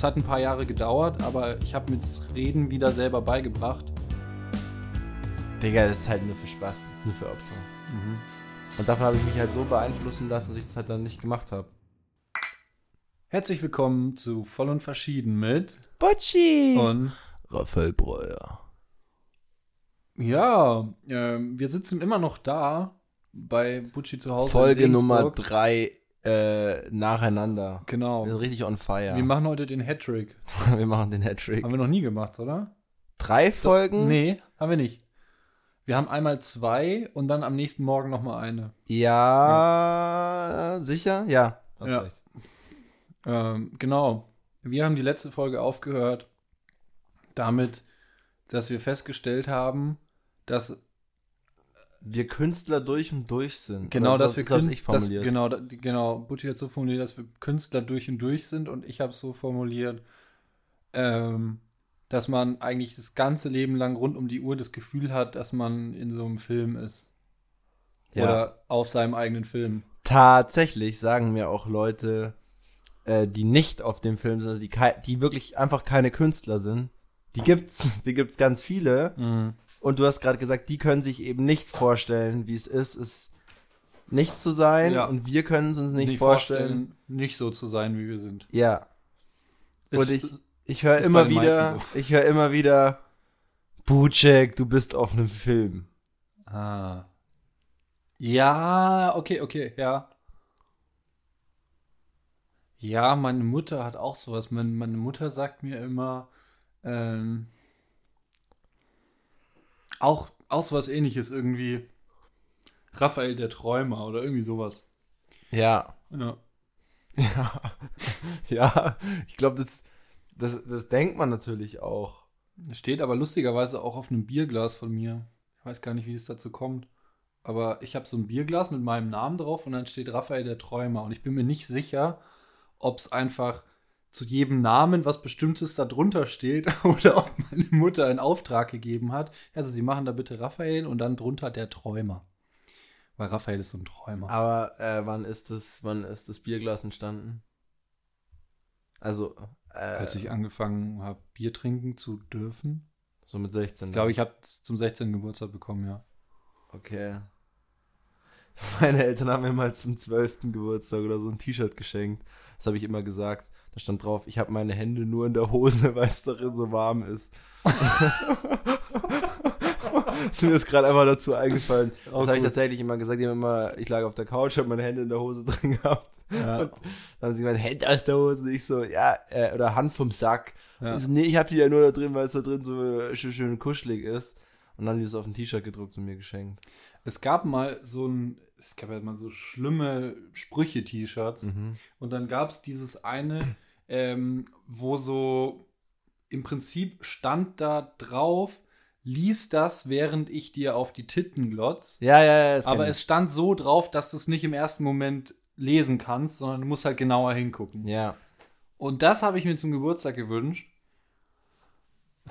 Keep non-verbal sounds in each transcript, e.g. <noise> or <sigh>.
Es hat ein paar Jahre gedauert, aber ich habe mir das Reden wieder selber beigebracht. Digga, das ist halt nur für Spaß, das ist nur für Opfer. Mhm. Und davon habe ich mich halt so beeinflussen lassen, dass ich das halt dann nicht gemacht habe. Herzlich willkommen zu Voll und Verschieden mit Butchi und Raphael Breuer. Ja, äh, wir sitzen immer noch da bei Butchi zu Hause. Folge Nummer 3 äh, nacheinander. Genau. Wir sind richtig on fire. Wir machen heute den Hattrick. <laughs> wir machen den Hattrick. Haben wir noch nie gemacht, oder? Drei Folgen? Nee, haben wir nicht. Wir haben einmal zwei und dann am nächsten Morgen nochmal eine. Ja, sicher? Ja. Hast Ja. recht. Ähm, genau. Wir haben die letzte Folge aufgehört damit, dass wir festgestellt haben, dass Wir Künstler durch und durch sind. genau, Oder dass so- wir so hab's Kün- ich dass, formuliert. genau, da- genau, Butti hat so formuliert, dass wir Künstler durch und durch sind und ich habe es so formuliert, ähm, dass man eigentlich das ganze Leben lang rund um die Uhr das Gefühl hat, dass man in so einem Film ist. Ja. Oder auf seinem eigenen Film. Tatsächlich sagen mir auch Leute, äh, die nicht auf dem Film sind, also die, die wirklich einfach keine Künstler sind. Die gibt's, <laughs> die gibt's ganz viele. Und du hast gerade gesagt, die können sich eben nicht vorstellen, wie es ist, es nicht zu sein. Ja. Und wir können es uns nicht, vorstellen. nicht so zu sein, wie wir sind. Ja. Ist- Und ich, ich höre immer wieder, meisten ich höre immer wieder, Bucek, du bist auf einem Film. Ah. Ja, okay, okay, ja. Ja, meine Mutter hat auch sowas. Meine, meine Mutter sagt mir immer, ähm, auch, auch sowas ähnliches irgendwie. Raphael der Träumer oder irgendwie sowas. Ja. Ja. Ja, <laughs> ja ich glaube, das, das, das denkt man natürlich auch. Steht aber lustigerweise auch auf einem Bierglas von mir. Ich weiß gar nicht, wie es dazu kommt. Aber ich habe so ein Bierglas mit meinem Namen drauf und dann steht Raphael der Träumer. Und ich bin mir nicht sicher, ob es einfach zu jedem Namen was Bestimmtes da drunter steht <laughs> oder ob meine Mutter einen Auftrag gegeben hat. Also, Sie machen da bitte Raphael und dann drunter der Träumer. Weil Raphael ist so ein Träumer. Aber äh, wann ist das, wann ist das Bierglas entstanden? Also, äh, Als ich angefangen habe, Bier trinken zu dürfen. so mit 16. Ich glaube, ich habe es zum 16. Geburtstag bekommen, ja. Okay. <laughs> Meine Eltern haben mir mal zum 12. Geburtstag oder so ein T-Shirt geschenkt. Das habe ich immer gesagt. Da stand drauf, ich habe meine Hände nur in der Hose, <laughs> weil es darin so warm ist. <laughs> ist mir jetzt gerade einfach dazu eingefallen. Das Oh, habe ich tatsächlich immer gesagt. Ich, immer, ich lag auf der Couch, habe meine Hände in der Hose <laughs> drin gehabt. Ja. Und dann haben sie gemeint, Hände aus der Hose. Und ich so, ja, äh, oder Hand vom Sack. Ja. Ich so, nee, ich habe die ja nur da drin, weil es da drin so schön, schön kuschelig ist. Und dann haben die das auf ein T-Shirt gedruckt und mir geschenkt. Es gab mal so ein, es gab ja mal so schlimme Sprüche-T-Shirts. Mhm. Und dann gab es dieses eine, ähm, wo so im Prinzip stand da drauf, lies das, während ich dir auf die Titten glotz. Ja, ja, ja. Aber es stand so drauf, dass du es nicht im ersten Moment lesen kannst, sondern du musst halt genauer hingucken. Ja. Und das habe ich mir zum Geburtstag gewünscht. <laughs>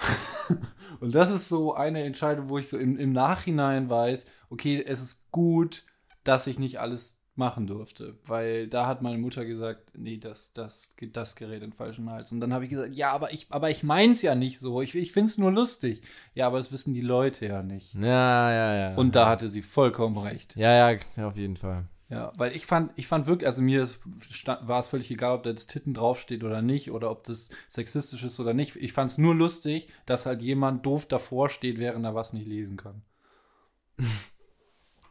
Und das ist so eine Entscheidung, wo ich so im, im Nachhinein weiß, okay, es ist gut, dass ich nicht alles machen durfte. Weil da hat meine Mutter gesagt, nee, das, das, das gerät in den falschen Hals. Und dann habe ich gesagt, ja, aber ich, aber ich meins ja nicht so. Ich, ich finde es nur lustig. Ja, aber das wissen die Leute ja nicht. Ja, ja, ja. Und da hatte sie vollkommen recht. Ja, ja, auf jeden Fall. Ja, weil ich fand, ich fand wirklich, also mir ist- war es völlig egal, ob da jetzt Titten draufsteht oder nicht oder ob das sexistisch ist oder nicht. Ich fand es nur lustig, dass halt jemand doof davor steht, während er was nicht lesen kann. <laughs>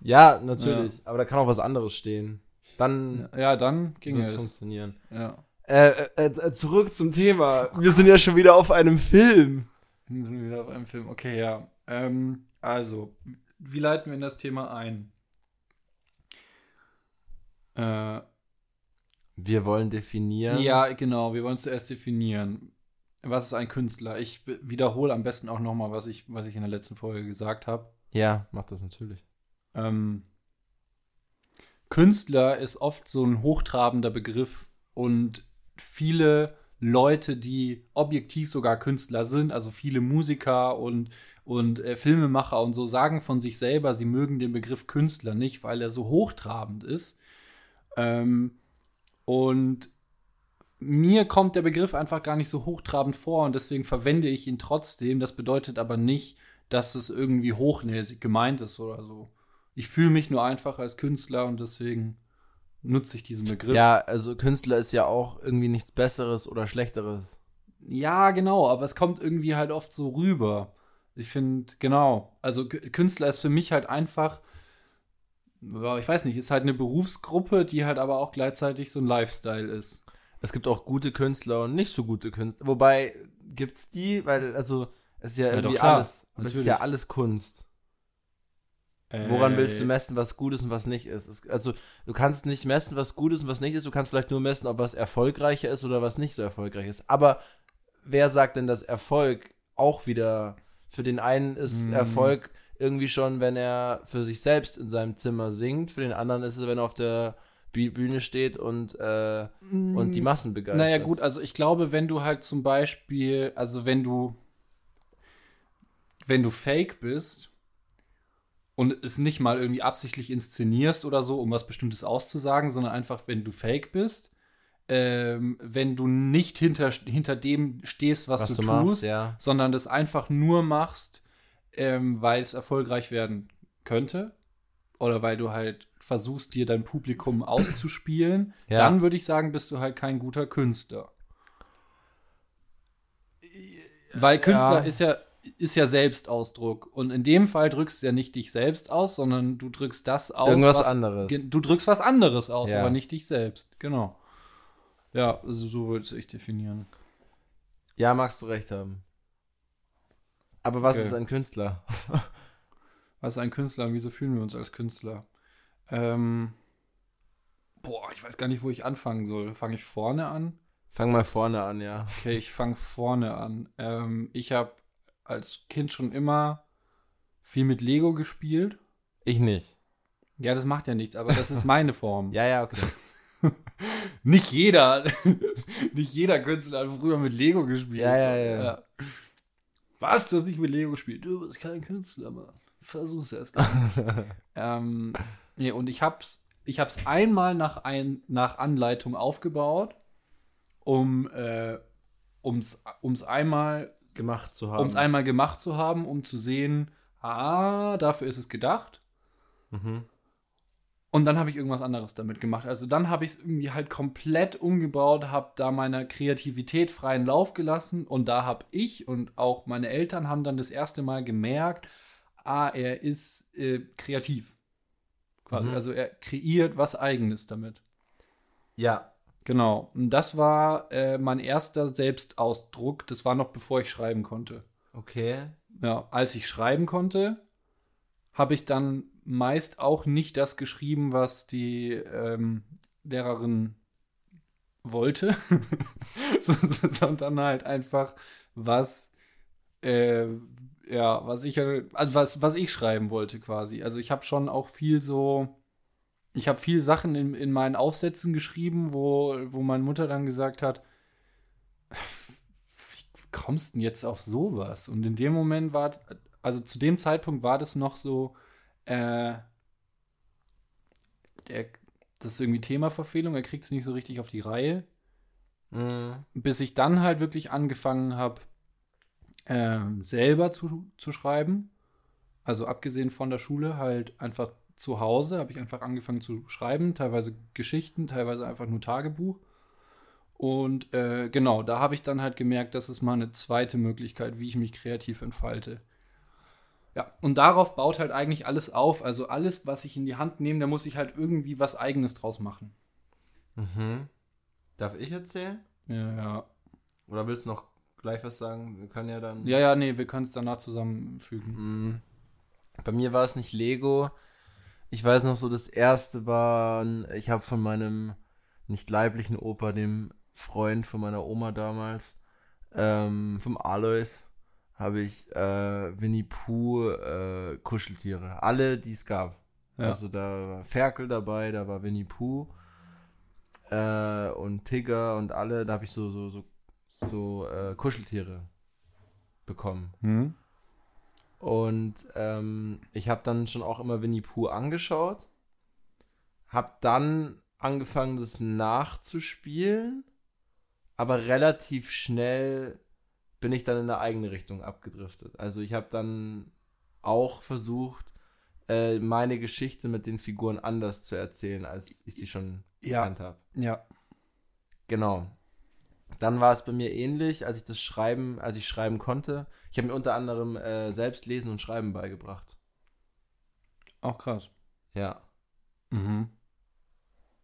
Ja, natürlich. Aber da kann auch was anderes stehen. Dann Ja, dann ging es funktionieren. Ja. Äh, äh, äh, zurück zum Thema. Wir sind ja schon wieder auf einem Film. Sind wir wieder auf einem Film. Okay, ja. Ähm, also, wie leiten wir in das Thema ein? Äh, Wir wollen definieren. ja, genau. Wir wollen zuerst definieren. Was ist ein Künstler? Ich wiederhole am besten auch nochmal, was ich, was ich in der letzten Folge gesagt habe. Ja, macht das natürlich. Ähm, Künstler ist oft so ein hochtrabender Begriff und viele Leute, die objektiv sogar Künstler sind, also viele Musiker und, und äh, Filmemacher und so, sagen von sich selber, sie mögen den Begriff Künstler nicht, weil er so hochtrabend ist. Ähm, und mir kommt der Begriff einfach gar nicht so hochtrabend vor und deswegen verwende ich ihn trotzdem. Das bedeutet aber nicht, dass es irgendwie hochnäsig gemeint ist oder so. Ich fühle mich nur einfach als Künstler und deswegen nutze ich diesen Begriff. Ja, also Künstler ist ja auch irgendwie nichts Besseres oder Schlechteres. Ja, genau, aber es kommt irgendwie halt oft so rüber. Ich finde, genau. Also Künstler ist für mich halt einfach, ich weiß nicht, ist halt eine Berufsgruppe, die halt aber auch gleichzeitig so ein Lifestyle ist. Es gibt auch gute Künstler und nicht so gute Künstler. Wobei, gibt's die? Weil, also, es ist ja, ja irgendwie alles. Aber es ist ja alles Kunst. Äh, Woran willst du messen, was gut ist und was nicht ist? Es, also, du kannst nicht messen, was gut ist und was nicht ist. Du kannst vielleicht nur messen, ob was erfolgreicher ist oder was nicht so erfolgreich ist. Aber wer sagt denn, dass Erfolg auch wieder für den einen ist mm. Erfolg irgendwie schon, wenn er für sich selbst in seinem Zimmer singt. Für den anderen ist es, wenn er auf der Bühne steht und, äh, mm. und die Massen begeistert. Naja, gut, also ich glaube, wenn du halt zum Beispiel, also wenn du, wenn du fake bist und es nicht mal irgendwie absichtlich inszenierst oder so, um was Bestimmtes auszusagen, sondern einfach, wenn du fake bist, ähm, wenn du nicht hinter, hinter dem stehst, was, was du, du, tust, machst, ja. sondern das einfach nur machst, ähm, weil es erfolgreich werden könnte oder weil du halt versuchst, dir dein Publikum <clears throat> auszuspielen, ja. dann würde ich sagen, bist du halt kein guter Künstler. Weil Künstler ja. ist ja ist ja Selbstausdruck und in dem Fall drückst du ja nicht dich selbst aus, sondern du drückst das aus. Irgendwas was, anderes. Du drückst was anderes aus, ja. aber nicht dich selbst. Genau. Ja, also so würde ich definieren. Ja, magst du recht haben. Aber was okay. ist ein Künstler? <laughs> was ist ein Künstler und wieso fühlen wir uns als Künstler? Ähm, boah, ich weiß gar nicht, wo ich anfangen soll. Fange ich vorne an? Fang mal vorne an, ja. Okay, ich fange vorne an. Ähm, ich habe als Kind schon immer viel mit Lego gespielt. Ich nicht. Ja, das macht ja nichts, aber das ist meine Form. <laughs> ja, ja, okay. <laughs> nicht jeder, nicht jeder Künstler hat früher mit Lego gespielt. Ja, ja, ja, ja. Was? Du hast nicht mit Lego gespielt? Du bist kein Künstler, Mann. Versuch's erst. <laughs> ähm, nee, und ich hab's, ich hab's einmal nach, ein, nach Anleitung aufgebaut, um äh, um's, um's einmal gemacht zu haben. Um's einmal gemacht zu haben, um zu sehen, ah, dafür ist es gedacht. Mhm. Und dann habe ich irgendwas anderes damit gemacht. Also dann habe ich es irgendwie halt komplett umgebaut, habe da meiner Kreativität freien Lauf gelassen und da habe ich und auch meine Eltern haben dann das erste Mal gemerkt, ah, er ist äh, kreativ. Mhm. Also er kreiert was Eigenes damit. Ja. Genau. Und das war äh, mein erster Selbstausdruck. Das war noch bevor ich schreiben konnte. Okay. Ja, als ich schreiben konnte, habe ich dann meist auch nicht das geschrieben, was die ähm, Lehrerin wollte, <laughs> sondern halt einfach was, äh, ja, was ich, also was, was ich schreiben wollte quasi. Also ich habe schon auch viel so, ich habe viel Sachen in, in meinen Aufsätzen geschrieben, wo, wo meine Mutter dann gesagt hat, wie kommst du denn jetzt auf sowas? Und in dem Moment war, also zu dem Zeitpunkt war das noch so, äh, der, das ist irgendwie Themaverfehlung, er kriegt es nicht so richtig auf die Reihe. Mhm. Bis ich dann halt wirklich angefangen habe, äh, selber zu, zu schreiben. Also abgesehen von der Schule, halt einfach zu Hause habe ich einfach angefangen zu schreiben, teilweise Geschichten, teilweise einfach nur Tagebuch. Und äh, genau, da habe ich dann halt gemerkt, das ist mal eine zweite Möglichkeit, wie ich mich kreativ entfalte. Ja, und darauf baut halt eigentlich alles auf. Also alles, was ich in die Hand nehme, da muss ich halt irgendwie was Eigenes draus machen. Mhm. Darf ich erzählen? Ja, ja. Oder willst du noch gleich was sagen? Wir können ja dann. Ja, ja, nee, wir können es danach zusammenfügen. Mhm. Bei mir war es nicht Lego. Ich weiß noch so, das erste war, ich habe von meinem nicht leiblichen Opa, dem Freund von meiner Oma damals, ähm, vom Alois, habe ich äh, Winnie Pooh äh, Kuscheltiere. Alle, die es gab. Ja. Also da war Ferkel dabei, da war Winnie Pooh äh, und Tigger und alle, da habe ich so, so, so, so äh, Kuscheltiere bekommen. Mhm. Und ähm, ich habe dann schon auch immer Winnie Pooh angeschaut. Hab dann angefangen, das nachzuspielen aber relativ schnell bin ich dann in eine eigene Richtung abgedriftet. Also ich habe dann auch versucht, äh, meine Geschichte mit den Figuren anders zu erzählen, als ich sie schon Ja. gekannt habe. Ja. Genau. Dann war es bei mir ähnlich, als ich das Schreiben, als ich schreiben konnte. Ich habe mir unter anderem äh, selbst Lesen und Schreiben beigebracht. Auch krass. Ja. Mhm.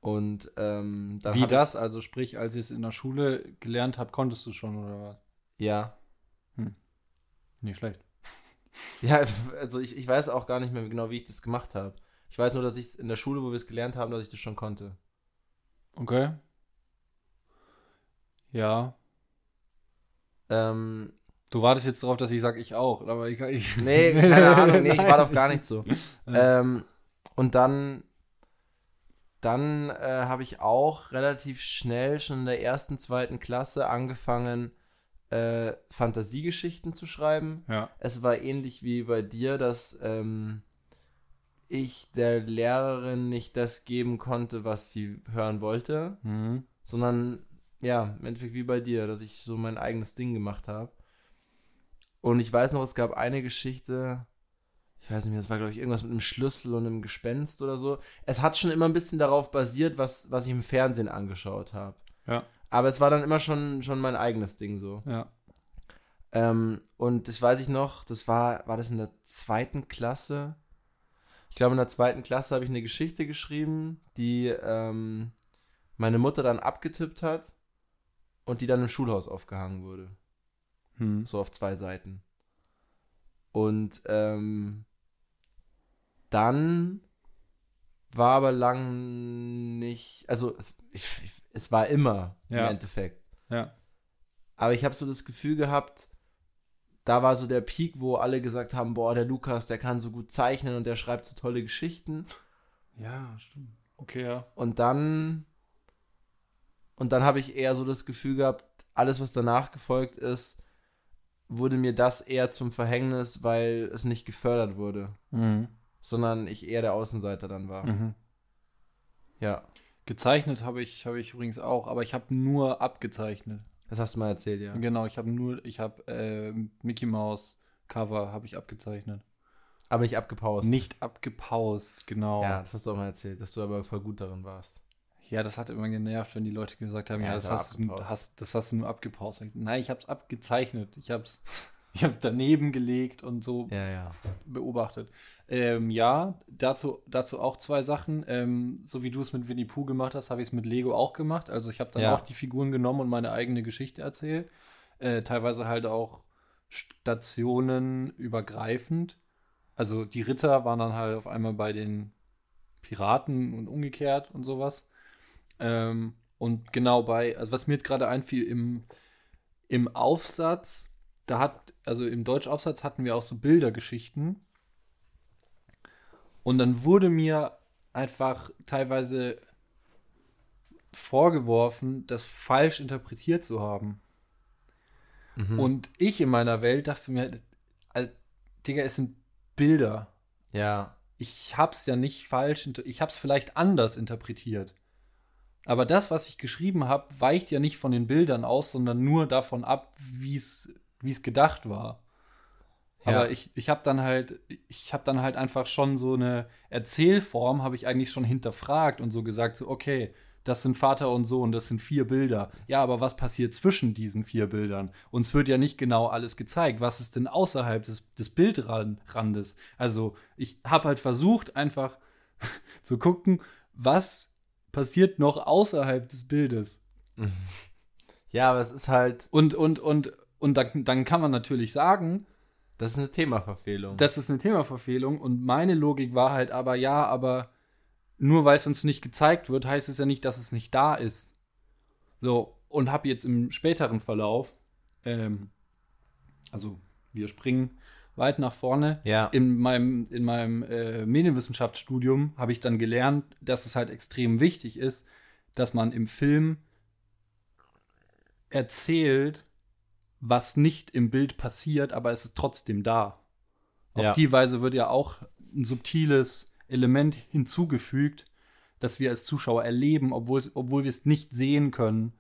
Und ähm, Wie das? Also sprich, als ihr es in der Schule gelernt habt, konntest du schon oder was? Ja. Nicht schlecht. <laughs> Ja, also ich, ich weiß auch gar nicht mehr genau, wie ich das gemacht habe. Ich weiß nur, dass ich in der Schule, wo wir es gelernt haben, dass ich das schon konnte. Okay. Ja. Ähm, Du wartest jetzt darauf, dass ich sage, ich auch, aber ich. ich <laughs> nee, keine Ahnung, nee, ich Nein. war auf gar nicht so. <laughs> Ähm, und dann, dann äh, habe ich auch relativ schnell schon in der ersten, zweiten Klasse angefangen, äh, Fantasiegeschichten zu schreiben. Ja. Es war ähnlich wie bei dir, dass ähm, ich der Lehrerin nicht das geben konnte, was sie hören wollte, Mhm. sondern ja, im Endeffekt wie bei dir, dass ich so mein eigenes Ding gemacht habe. Und ich weiß noch, es gab eine Geschichte, ich weiß nicht mehr, das war glaube ich irgendwas mit einem Schlüssel und einem Gespenst oder so. Es hat schon immer ein bisschen darauf basiert, was, was ich im Fernsehen angeschaut habe. Ja. Aber es war dann immer schon, schon mein eigenes Ding so. Ja. Ähm, und das weiß ich noch, das war, war das in der zweiten Klasse? Ich glaube, in der zweiten Klasse habe ich eine Geschichte geschrieben, die ähm, meine Mutter dann abgetippt hat und die dann im Schulhaus aufgehangen wurde. Hm. So auf zwei Seiten. Und ähm, dann war aber lang nicht, also es, ich, es war immer Ja. im Endeffekt. Ja. Aber ich habe so das Gefühl gehabt, da war so der Peak, wo alle gesagt haben, boah, der Lukas, der kann so gut zeichnen und der schreibt so tolle Geschichten. Ja, stimmt. Okay, ja. Und dann und dann habe ich eher so das Gefühl gehabt, alles was danach gefolgt ist, wurde mir das eher zum Verhängnis, weil es nicht gefördert wurde, Mhm. Sondern ich eher der Außenseiter dann war. Mhm. Ja, Gezeichnet habe ich, habe ich übrigens auch, aber ich habe nur abgezeichnet. das hast du mal erzählt, ja. Genau, ich habe nur, ich habe äh, Mickey Mouse Cover habe ich abgezeichnet. Aber nicht abgepaust. Nicht abgepaust, genau. Ja, das hast du auch mal erzählt, dass du aber voll gut darin warst. Ja, das hat immer genervt, wenn die Leute gesagt haben, Ja, ja, das hast du, hast, das hast du nur abgepaust. Nein, ich habe es abgezeichnet. Ich habe es ich hab daneben gelegt und so Ja, ja. beobachtet. Ähm, ja, dazu, dazu auch zwei Sachen. Ähm, so wie du es mit Winnie Pooh gemacht hast, habe ich es mit Lego auch gemacht. Also ich habe dann Ja. auch die Figuren genommen und meine eigene Geschichte erzählt. Äh, teilweise halt auch Stationen übergreifend. Also die Ritter waren dann halt auf einmal bei den Piraten und umgekehrt und sowas. Ähm, und genau bei, also was mir jetzt gerade einfiel, im, im Aufsatz, da hat, also im Deutschaufsatz hatten wir auch so Bildergeschichten. Und dann wurde mir einfach teilweise vorgeworfen, das falsch interpretiert zu haben. Mhm. Und ich in meiner Welt dachte mir, äh, Digga, es sind Bilder. ja, Ich hab's ja nicht falsch, ich hab's vielleicht anders interpretiert. Aber das, was ich geschrieben habe, weicht ja nicht von den Bildern aus, sondern nur davon ab, wie es wie es gedacht war. Ja. Aber ich, ich habe dann halt, ich habe dann halt einfach schon so eine Erzählform, habe ich eigentlich schon hinterfragt und so gesagt, so, okay, das sind Vater und Sohn, das sind vier Bilder. Ja, aber was passiert zwischen diesen vier Bildern? Uns wird ja nicht genau alles gezeigt. Was ist denn außerhalb des, des Bildrandes? Also, ich habe halt versucht, einfach <laughs> zu gucken, was passiert noch außerhalb des Bildes. <laughs> ja, aber es ist halt, Und, und, und, und dann, dann kann man natürlich sagen, das ist eine Themaverfehlung. das ist eine Themaverfehlung und meine Logik war halt aber, ja, aber nur weil es uns nicht gezeigt wird, heißt es ja nicht, dass es nicht da ist. So, und habe jetzt im späteren Verlauf, ähm, also wir springen weit nach vorne, ja, in meinem, in meinem äh, Medienwissenschaftsstudium habe ich dann gelernt, dass es halt extrem wichtig ist, dass man im Film erzählt, was nicht im Bild passiert, aber es ist trotzdem da. Auf Ja. die Weise wird ja auch ein subtiles Element hinzugefügt, das wir als Zuschauer erleben, obwohl, obwohl wir es nicht sehen können.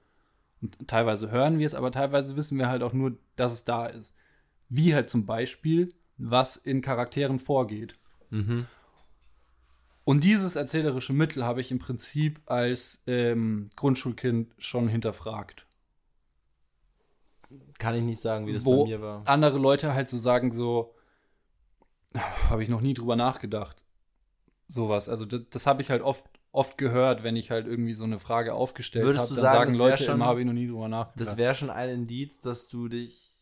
Und teilweise hören wir es, aber teilweise wissen wir halt auch nur, dass es da ist. Wie halt zum Beispiel, was in Charakteren vorgeht. Mhm. Und dieses erzählerische Mittel habe ich im Prinzip als ähm, Grundschulkind schon hinterfragt. Kann ich nicht sagen, wie das bei mir war. andere Leute halt so sagen, so, habe ich noch nie drüber nachgedacht. Sowas. Also das, das habe ich halt oft, oft gehört, wenn ich halt irgendwie so eine Frage aufgestellt habe. Dann sagen, sagen Leute schon- immer, habe ich noch nie drüber nachgedacht. Das wäre schon ein Indiz, dass du dich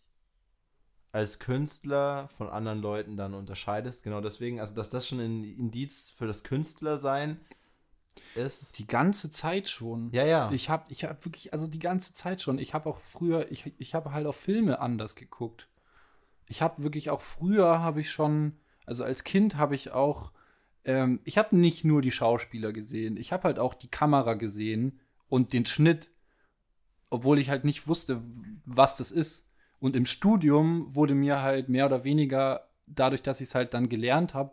als Künstler von anderen Leuten dann unterscheidest. Genau deswegen, also dass das schon ein Indiz für das Künstlersein ist. die ganze Zeit schon. Ja, ja. Ich habe ich hab wirklich, also die ganze Zeit schon. Ich habe auch früher, ich, ich habe halt auch Filme anders geguckt. Ich habe wirklich auch früher habe ich schon, also als Kind habe ich auch, ähm, ich habe nicht nur die Schauspieler gesehen, ich habe halt auch die Kamera gesehen und den Schnitt, obwohl ich halt nicht wusste, was das ist. Und im Studium wurde mir halt mehr oder weniger, dadurch, dass ich es halt dann gelernt habe,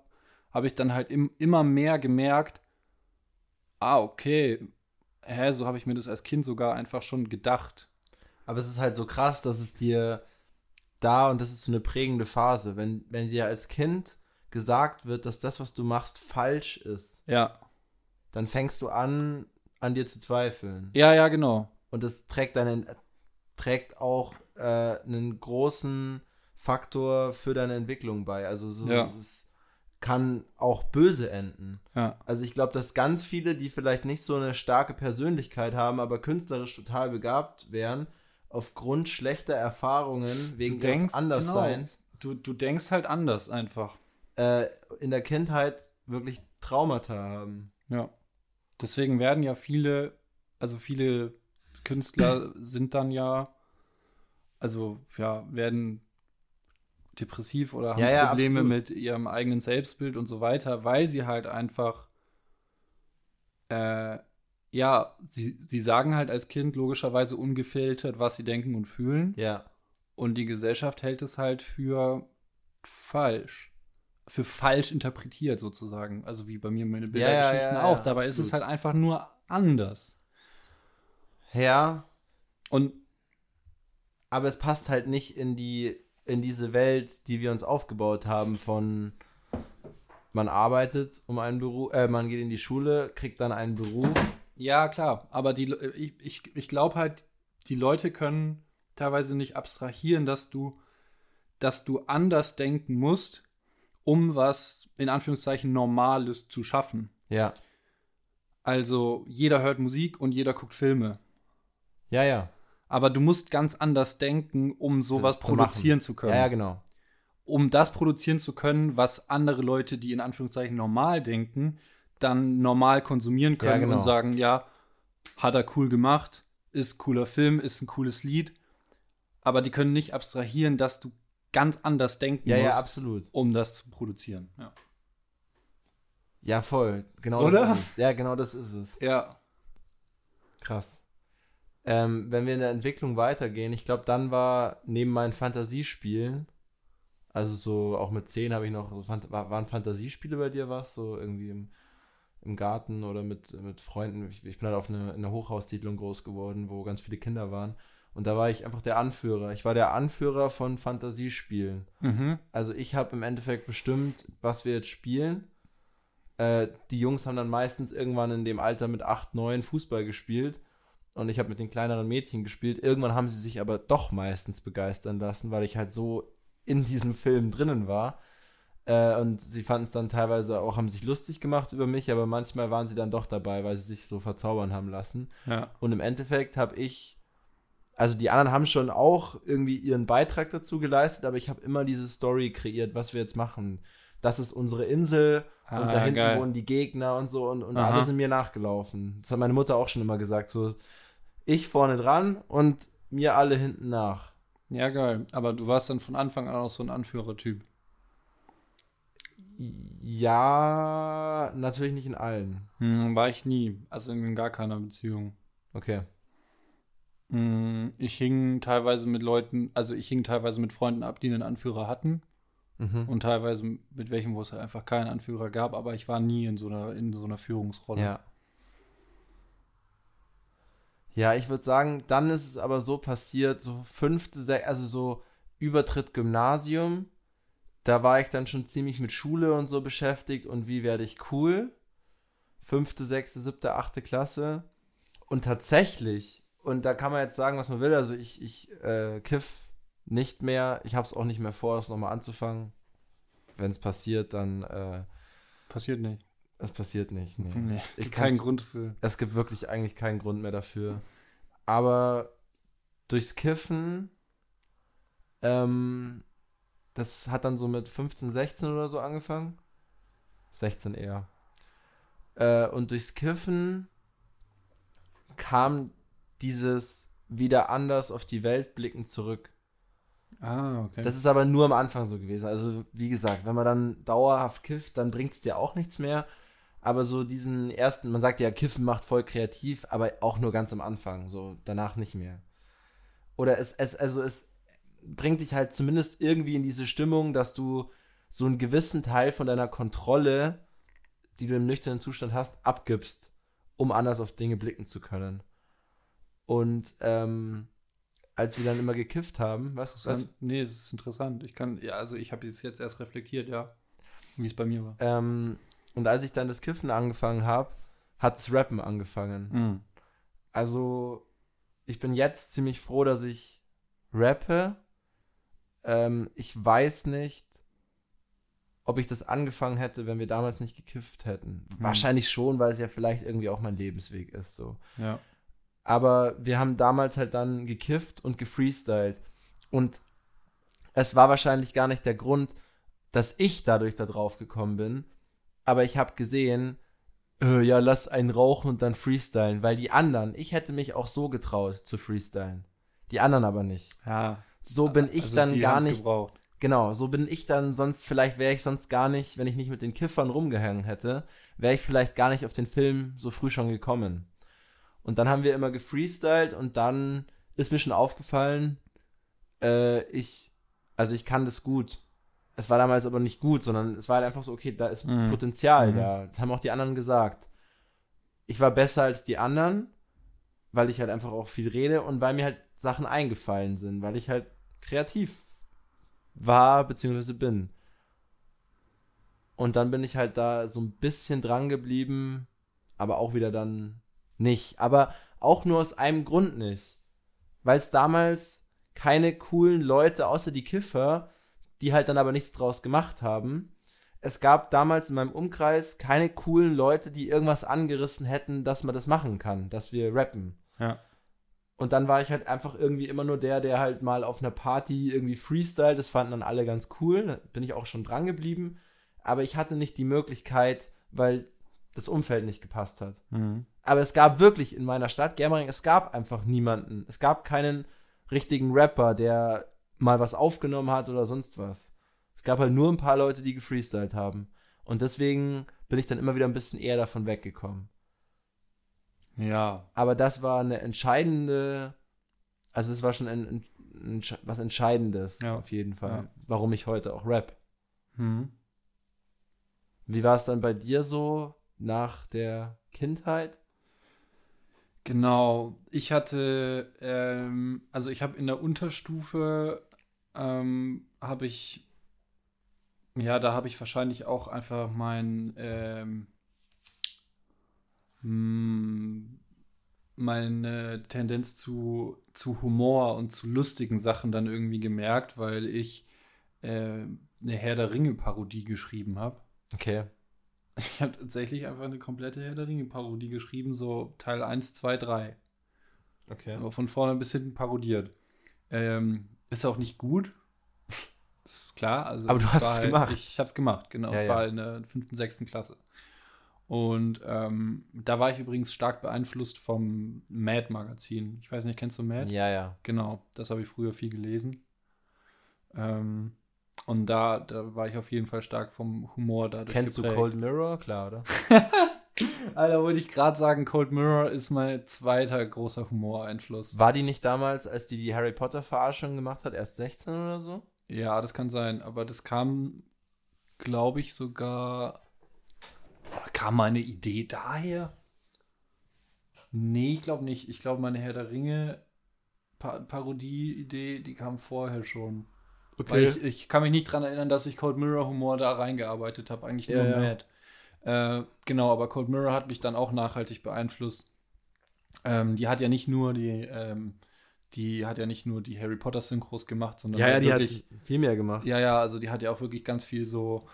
habe ich dann halt im, immer mehr gemerkt, ah, okay, hä, so habe ich mir das als Kind sogar einfach schon gedacht. Aber es ist halt so krass, dass es dir da, und das ist so eine prägende Phase, wenn, wenn dir als Kind gesagt wird, dass das, was du machst, falsch ist, Ja. dann fängst du an, an dir zu zweifeln. Ja, ja, genau. Und das trägt deinen, trägt auch äh, einen großen Faktor für deine Entwicklung bei. Also so, Ja. es ist, kann auch böse enden. Ja. Also ich glaube, dass ganz viele, die vielleicht nicht so eine starke Persönlichkeit haben, aber künstlerisch total begabt wären, aufgrund schlechter Erfahrungen wegen denkst- des Andersseins Du, du denkst halt anders einfach. äh, in der Kindheit wirklich Traumata haben. Ja. Deswegen werden ja viele, also viele Künstler <clears throat> sind dann ja, also ja, werden depressiv oder haben Ja, ja, Probleme absolut. mit ihrem eigenen Selbstbild und so weiter, weil sie halt einfach, äh, ja, sie, sie sagen halt als Kind logischerweise ungefiltert, was sie denken und fühlen. Ja. Und die Gesellschaft hält es halt für falsch. Für falsch interpretiert sozusagen. Also wie bei mir meine Ja, ja, Bildergeschichten ja, auch. Dabei ist es absolut. halt einfach nur anders. Ja, Und aber es passt halt nicht in die in diese Welt, die wir uns aufgebaut haben von man arbeitet um einen Beruf, äh, man geht in die Schule, kriegt dann einen Beruf. ja, klar. Aber die, ich, ich, ich glaube halt, die Leute können teilweise nicht abstrahieren, dass du, dass du anders denken musst, um was in Anführungszeichen Normales zu schaffen. Ja. Also jeder hört Musik und jeder guckt Filme. Ja, ja. Aber du musst ganz anders denken, um sowas produzieren machen. zu können. Ja, ja, genau. Um das produzieren zu können, was andere Leute, die in Anführungszeichen normal denken, dann normal konsumieren können Ja, genau. und sagen, ja, hat er cool gemacht, ist cooler Film, ist ein cooles Lied. Aber die können nicht abstrahieren, dass du ganz anders denken Ja, ja, musst, absolut. um das zu produzieren. Ja. Ja, voll. Genau Oder? das ist es. Ja, genau das ist es. ja. Krass. Ähm, wenn wir in der Entwicklung weitergehen, ich glaube, dann war neben meinen Fantasiespielen, also so auch mit 10 habe ich noch, waren Fantasiespiele bei dir was? So irgendwie im, im Garten oder mit, mit Freunden. Ich, ich bin halt auf eine, in einer Hochhaussiedlung groß geworden, wo ganz viele Kinder waren. Und da war ich einfach der Anführer. Ich war der Anführer von Fantasiespielen. Mhm. Also ich habe im Endeffekt bestimmt, was wir jetzt spielen. Äh, die Jungs haben dann meistens irgendwann in dem Alter mit 8, 9 Fußball gespielt. Und ich habe mit den kleineren Mädchen gespielt. Irgendwann haben sie sich aber doch meistens begeistern lassen, weil ich halt so in diesem Film drinnen war. Äh, und sie fanden es dann teilweise auch, haben sich lustig gemacht über mich, aber manchmal waren sie dann doch dabei, weil sie sich so verzaubern haben lassen. Ja. Und im Endeffekt habe ich, also die anderen haben schon auch irgendwie ihren Beitrag dazu geleistet, aber ich habe immer diese Story kreiert, was wir jetzt machen. Das ist unsere Insel Ah, und da hinten wohnen die Gegner und so und, und alle sind mir nachgelaufen. Das hat meine Mutter auch schon immer gesagt, so ich vorne dran und mir alle hinten nach. Ja, geil. Aber du warst dann von Anfang an auch so ein Anführertyp. Ja, natürlich nicht in allen. Hm, war ich nie. Also in gar keiner Beziehung. Okay. Hm, Ich hing teilweise mit Leuten, also ich hing teilweise mit Freunden ab, die einen Anführer hatten. Mhm. Und teilweise mit welchen, wo es halt einfach keinen Anführer gab, aber ich war nie in so einer, in so einer Führungsrolle. Ja. Ja, ich würde sagen, dann ist es aber so passiert, so fünfte, also so Übertritt Gymnasium. Da war ich dann schon ziemlich mit Schule und so beschäftigt und wie werde ich cool. Fünfte, sechste, siebte, achte Klasse. Und tatsächlich, und da kann man jetzt sagen, was man will, also ich, ich äh, kiff nicht mehr. Ich habe es auch nicht mehr vor, das nochmal anzufangen. Wenn es passiert, dann äh, Passiert nicht. Es passiert nicht. Nee. Nee, es gibt keinen Grund für. Es gibt wirklich eigentlich keinen Grund mehr dafür. Aber durchs Kiffen, ähm, das hat dann so mit 15, 16 oder so angefangen. 16 eher. Äh, und durchs Kiffen kam dieses wieder anders auf die Welt blicken zurück. Ah, okay. Das ist aber nur am Anfang so gewesen. Also, wie gesagt, wenn man dann dauerhaft kifft, dann bringt es dir auch nichts mehr. Aber so diesen ersten, man sagt ja, Kiffen macht voll kreativ, aber auch nur ganz am Anfang, so danach nicht mehr. Oder es, es, also es bringt dich halt zumindest irgendwie in diese Stimmung, dass du so einen gewissen Teil von deiner Kontrolle, die du im nüchternen Zustand hast, abgibst, um anders auf Dinge blicken zu können. Und ähm, als wir dann immer gekifft haben, weißt du, was. Nee, es ist interessant. Ich kann, ja, also ich habe es jetzt erst reflektiert, ja. Wie es bei mir war. Ähm, und als ich dann das Kiffen angefangen habe, hat das Rappen angefangen. Mhm. Also, ich bin jetzt ziemlich froh, dass ich rappe. Ähm, ich weiß nicht, ob ich das angefangen hätte, wenn wir damals nicht gekifft hätten. Wahrscheinlich schon, weil es ja vielleicht irgendwie auch mein Lebensweg ist. So. Ja. Aber wir haben damals halt dann gekifft und gefreestylt. Und es war wahrscheinlich gar nicht der Grund, dass ich dadurch da drauf gekommen bin. Aber ich habe gesehen, äh, ja, lass einen rauchen und dann freestylen. Weil die anderen, ich hätte mich auch so getraut zu freestylen. Die anderen aber nicht. Ja. So bin ich Also dann gar nicht. Gebraucht. Genau, so bin ich dann sonst, vielleicht wäre ich sonst gar nicht, wenn ich nicht mit den Kiffern rumgehangen hätte, wäre ich vielleicht gar nicht auf den Film so früh schon gekommen. Und dann haben wir immer gefreestylt und dann ist mir schon aufgefallen, äh, ich, also ich kann das gut. Es war damals aber nicht gut, sondern es war halt einfach so, okay, da ist Mhm. Potenzial Mhm. da. Das haben auch die anderen gesagt. Ich war besser als die anderen, weil ich halt einfach auch viel rede und weil mir halt Sachen eingefallen sind, weil ich halt kreativ war bzw. bin. Und dann bin ich halt da so ein bisschen dran geblieben, aber auch wieder dann nicht. Aber auch nur aus einem Grund nicht. Weil es damals keine coolen Leute außer die Kiffer, die halt dann aber nichts draus gemacht haben. Es gab damals in meinem Umkreis keine coolen Leute, die irgendwas angerissen hätten, dass man das machen kann, dass wir rappen. Ja. Und dann war ich halt einfach irgendwie immer nur der, der halt mal auf einer Party irgendwie freestyle. Das fanden dann alle ganz cool. Da bin ich auch schon dran geblieben. Aber ich hatte nicht die Möglichkeit, weil das Umfeld nicht gepasst hat. Mhm. Aber es gab wirklich in meiner Stadt, Germering, es gab einfach niemanden. Es gab keinen richtigen Rapper, der mal was aufgenommen hat oder sonst was. Es gab halt nur ein paar Leute, die gefreestylt haben. Und deswegen bin ich dann immer wieder ein bisschen eher davon weggekommen. Ja. Aber das war eine entscheidende, also es war schon ein, ein, ein, was Entscheidendes Ja. auf jeden Fall, Ja. warum ich heute auch rap. Mhm. Wie war es dann bei dir so nach der Kindheit? Genau. Ich hatte, ähm, also ich habe in der Unterstufe, ähm, habe ich, ja, da habe ich wahrscheinlich auch einfach mein, ähm, mh, meine Tendenz zu, zu Humor und zu lustigen Sachen dann irgendwie gemerkt, weil ich äh, eine Herr der Ringe-Parodie geschrieben habe. Okay. Ich habe tatsächlich einfach eine komplette Herr der Ringe-Parodie geschrieben, so Teil 1, 2, 3. Okay. Aber von vorne bis hinten parodiert. Ähm, ist auch nicht gut. Ist klar. Also Aber du hast es halt, gemacht. Ich habe es gemacht, genau. Ja, es ja. war in der fünften, sechsten Klasse. Und ähm, da war ich übrigens stark beeinflusst vom Mad-Magazin. Ich weiß nicht, kennst du Mad? Ja, ja. Genau, das habe ich früher viel gelesen. Ähm, und da, da war ich auf jeden Fall stark vom Humor dadurch Kennst du geprägt. Cold Mirror? Klar, oder? <laughs> Alter, wollte ich gerade sagen, Cold Mirror ist mein zweiter großer Humoreinfluss. War die nicht damals, als die die Harry Potter Verarschung gemacht hat, erst 16 oder so? Ja, das kann sein, aber das kam, glaube ich, sogar. Kam meine Idee daher? Nee, ich glaube nicht. Ich glaube, meine Herr der Ringe pa Parodie-Idee, die kam vorher schon. Okay. Weil ich, ich kann mich nicht daran erinnern, dass ich Cold Mirror Humor da reingearbeitet habe. Eigentlich nur ja, Mad. Äh, genau, aber Cold Mirror hat mich dann auch nachhaltig beeinflusst. Ähm, die hat ja nicht nur die, ähm, die hat ja nicht nur die Harry Potter Synchros gemacht, sondern ja, ja, die wirklich, hat viel mehr gemacht. Ja, ja, also die hat ja auch wirklich ganz viel so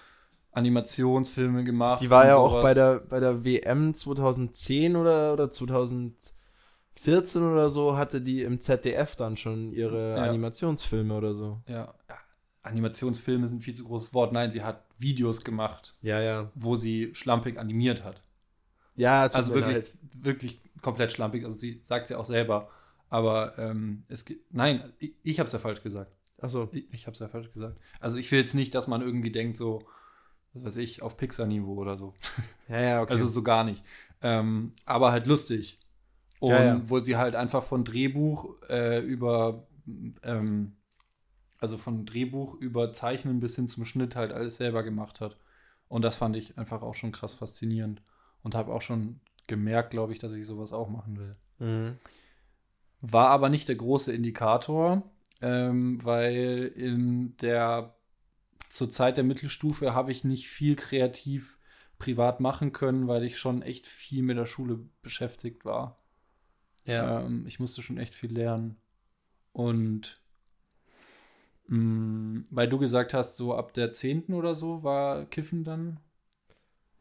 Animationsfilme gemacht. Die war ja sowas. auch bei der, bei der WM 2010 oder, oder 2014 oder so, hatte die im ZDF dann schon ihre ja. Animationsfilme oder so. Ja. Animationsfilme sind viel zu großes Wort. Nein, sie hat Videos gemacht, ja, ja. wo sie schlampig animiert hat. Ja, also wirklich, leid. wirklich komplett schlampig. Also sie sagt ja auch selber. Aber ähm, es gibt. Nein, ich, ich habe es ja falsch gesagt. Achso. Ich, ich habe es ja falsch gesagt. Also ich will jetzt nicht, dass man irgendwie denkt, so, was weiß ich, auf Pixar-Niveau oder so. <laughs> Ja, ja, okay. Also so gar nicht. Ähm, aber halt lustig. Und ja, ja. wo sie halt einfach von Drehbuch äh, über, ähm, also von Drehbuch über Zeichnen bis hin zum Schnitt halt alles selber gemacht hat. Und das fand ich einfach auch schon krass faszinierend. Und habe auch schon gemerkt, glaube ich, dass ich sowas auch machen will. Mhm. War aber nicht der große Indikator, ähm, weil in der zur Zeit der Mittelstufe habe ich nicht viel kreativ privat machen können, weil ich schon echt viel mit der Schule beschäftigt war. Ja. Ähm, ich musste schon echt viel lernen. Und mm, weil du gesagt hast, so ab der 10. oder so war Kiffen dann.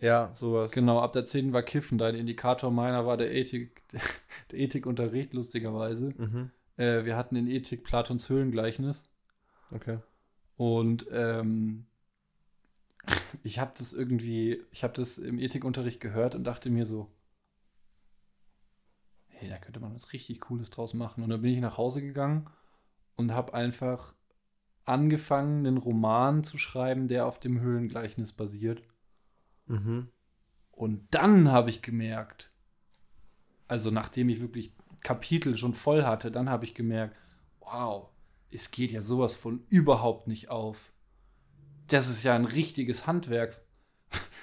Ja, sowas. Genau, ab der 10. war Kiffen. Dein Indikator meiner war der Ethik, <laughs> der Ethikunterricht, lustigerweise. Mhm. Äh, wir hatten in Ethik Platons Höhlengleichnis. Okay. Und ähm, <laughs> ich habe das irgendwie, ich habe das im Ethikunterricht gehört und dachte mir so, hey, da könnte man was richtig Cooles draus machen. Und dann bin ich nach Hause gegangen und habe einfach angefangen, einen Roman zu schreiben, der auf dem Höhlengleichnis basiert. Mhm. Und dann habe ich gemerkt, also nachdem ich wirklich Kapitel schon voll hatte, dann habe ich gemerkt, wow, es geht ja sowas von überhaupt nicht auf. Das ist ja ein richtiges Handwerk,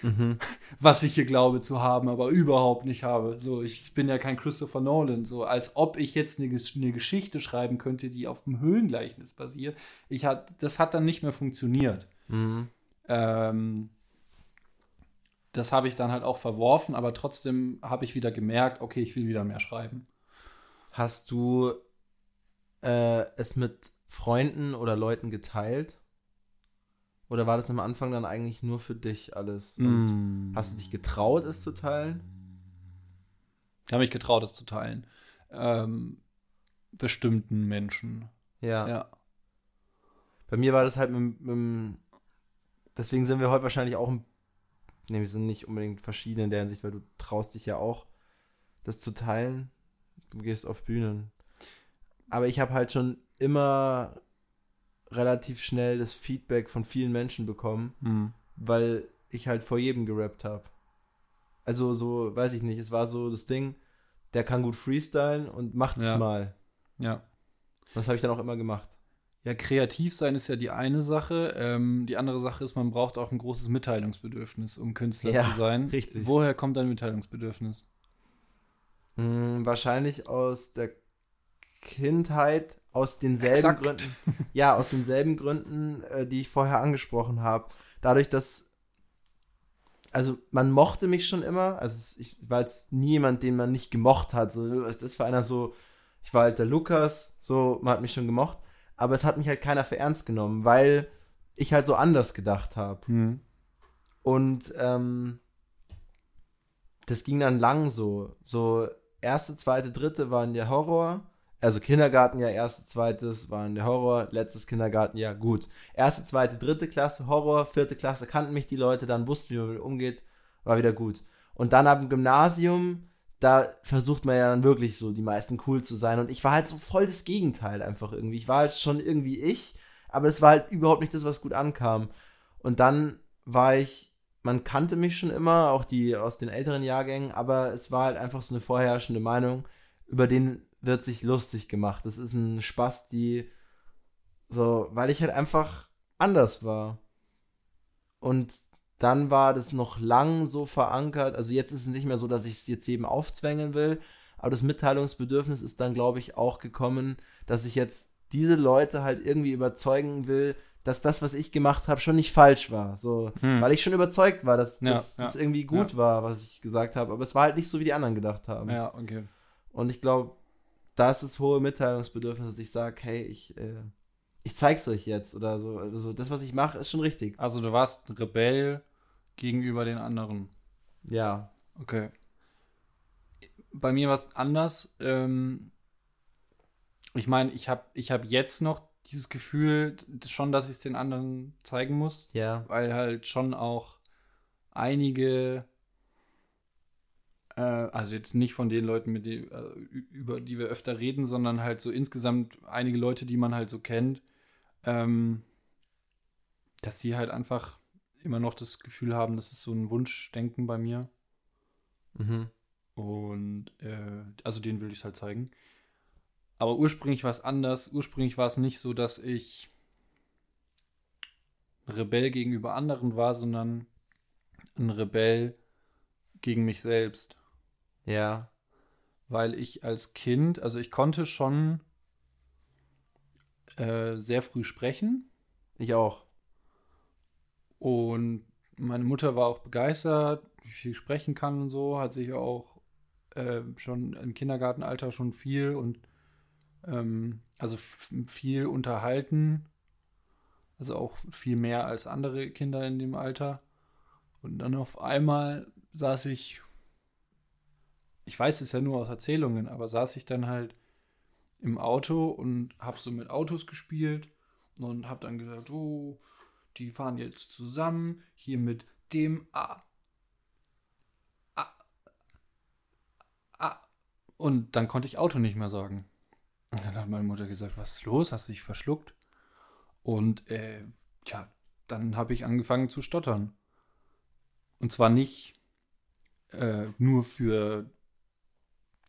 mhm. <laughs> was ich hier glaube zu haben, aber überhaupt nicht habe. So, ich bin ja kein Christopher Nolan, so als ob ich jetzt eine, eine Geschichte schreiben könnte, die auf dem Höhlengleichnis basiert. Ich hat, das hat dann nicht mehr funktioniert. Mhm. Ähm, das habe ich dann halt auch verworfen, aber trotzdem habe ich wieder gemerkt, okay, ich will wieder mehr schreiben. Hast du äh, es mit Freunden oder Leuten geteilt? Oder war das am Anfang dann eigentlich nur für dich alles? Und mm. hast du dich getraut, es zu teilen? Ich habe mich getraut, es zu teilen. Ähm, bestimmten Menschen. Ja. ja. Bei mir war das halt mit, mit deswegen sind wir heute wahrscheinlich auch nee, wir sind nicht unbedingt verschieden in der Hinsicht, weil du traust dich ja auch, das zu teilen. Du gehst auf Bühnen. Aber ich habe halt schon immer relativ schnell das Feedback von vielen Menschen bekommen, mhm. weil ich halt vor jedem gerappt habe. Also so, weiß ich nicht, es war so das Ding, der kann gut freestylen und macht es ja. mal. Ja. Das habe ich dann auch immer gemacht. Ja, kreativ sein ist ja die eine Sache. Ähm, die andere Sache ist, man braucht auch ein großes Mitteilungsbedürfnis, um Künstler ja, zu sein. Richtig. Woher kommt dein Mitteilungsbedürfnis? Hm, wahrscheinlich aus der Kindheit aus denselben Exakt. Gründen. <laughs> Ja, aus denselben Gründen, äh, die ich vorher angesprochen habe. Dadurch, dass also man mochte mich schon immer, also ich war jetzt nie jemand, den man nicht gemocht hat. So, das war einer so, ich war halt der Lukas, so, man hat mich schon gemocht, aber es hat mich halt keiner für ernst genommen, weil ich halt so anders gedacht habe. Mhm. Und ähm, das ging dann lang so. So erste, zweite, dritte waren der Horror also Kindergarten ja erstes, zweites waren der Horror, letztes Kindergarten ja gut. Erste, zweite, dritte Klasse Horror, vierte Klasse kannten mich die Leute, dann wussten, wie man mit umgeht, war wieder gut. Und dann ab dem Gymnasium, da versucht man ja dann wirklich so die meisten cool zu sein und ich war halt so voll das Gegenteil einfach irgendwie. Ich war halt schon irgendwie ich, aber es war halt überhaupt nicht das, was gut ankam. Und dann war ich, man kannte mich schon immer, auch die aus den älteren Jahrgängen, aber es war halt einfach so eine vorherrschende Meinung, über den wird sich lustig gemacht. Das ist ein Spaß, die so, weil ich halt einfach anders war. Und dann war das noch lang so verankert. Also jetzt ist es nicht mehr so, dass ich es jetzt jedem aufzwängen will. Aber das Mitteilungsbedürfnis ist dann, glaube ich, auch gekommen, dass ich jetzt diese Leute halt irgendwie überzeugen will, dass das, was ich gemacht habe, schon nicht falsch war. So, hm. weil ich schon überzeugt war, dass ja, das, ja. irgendwie gut ja. war, was ich gesagt habe. Aber es war halt nicht so, wie die anderen gedacht haben. Ja, okay. Und ich glaube, da ist das hohe Mitteilungsbedürfnis, dass ich sage, hey, ich, äh, ich zeig's euch jetzt oder so. Also das, was ich mache, ist schon richtig. Also du warst ein Rebell gegenüber den anderen. Ja. Okay. Bei mir war es anders. Ähm, ich meine, ich habe ich hab jetzt noch dieses Gefühl schon, dass ich es den anderen zeigen muss. Ja. Weil halt schon auch einige, äh, also jetzt nicht von den Leuten, mit die, äh, über die wir öfter reden, sondern halt so insgesamt einige Leute, die man halt so kennt, ähm, dass sie halt einfach immer noch das Gefühl haben, das ist so ein Wunschdenken bei mir. Mhm. Und äh, also den will ich halt zeigen. Aber ursprünglich war es anders. Ursprünglich war es nicht so, dass ich Rebell gegenüber anderen war, sondern ein Rebell gegen mich selbst. Ja. Weil ich als Kind, also ich konnte schon äh, sehr früh sprechen. Ich auch. Und meine Mutter war auch begeistert, wie viel sprechen kann und so, hat sich auch äh, schon im Kindergartenalter schon viel und ähm, also viel unterhalten. Also auch viel mehr als andere Kinder in dem Alter. Und dann auf einmal saß ich, ich weiß es ja nur aus Erzählungen, aber saß ich dann halt im Auto und hab so mit Autos gespielt und hab dann gesagt, oh, die fahren jetzt zusammen hier mit dem A. A. A. Und dann konnte ich Auto nicht mehr sagen. Und dann hat meine Mutter gesagt, was ist los? Hast du dich verschluckt? Und äh, ja, dann habe ich angefangen zu stottern. Und zwar nicht äh, nur für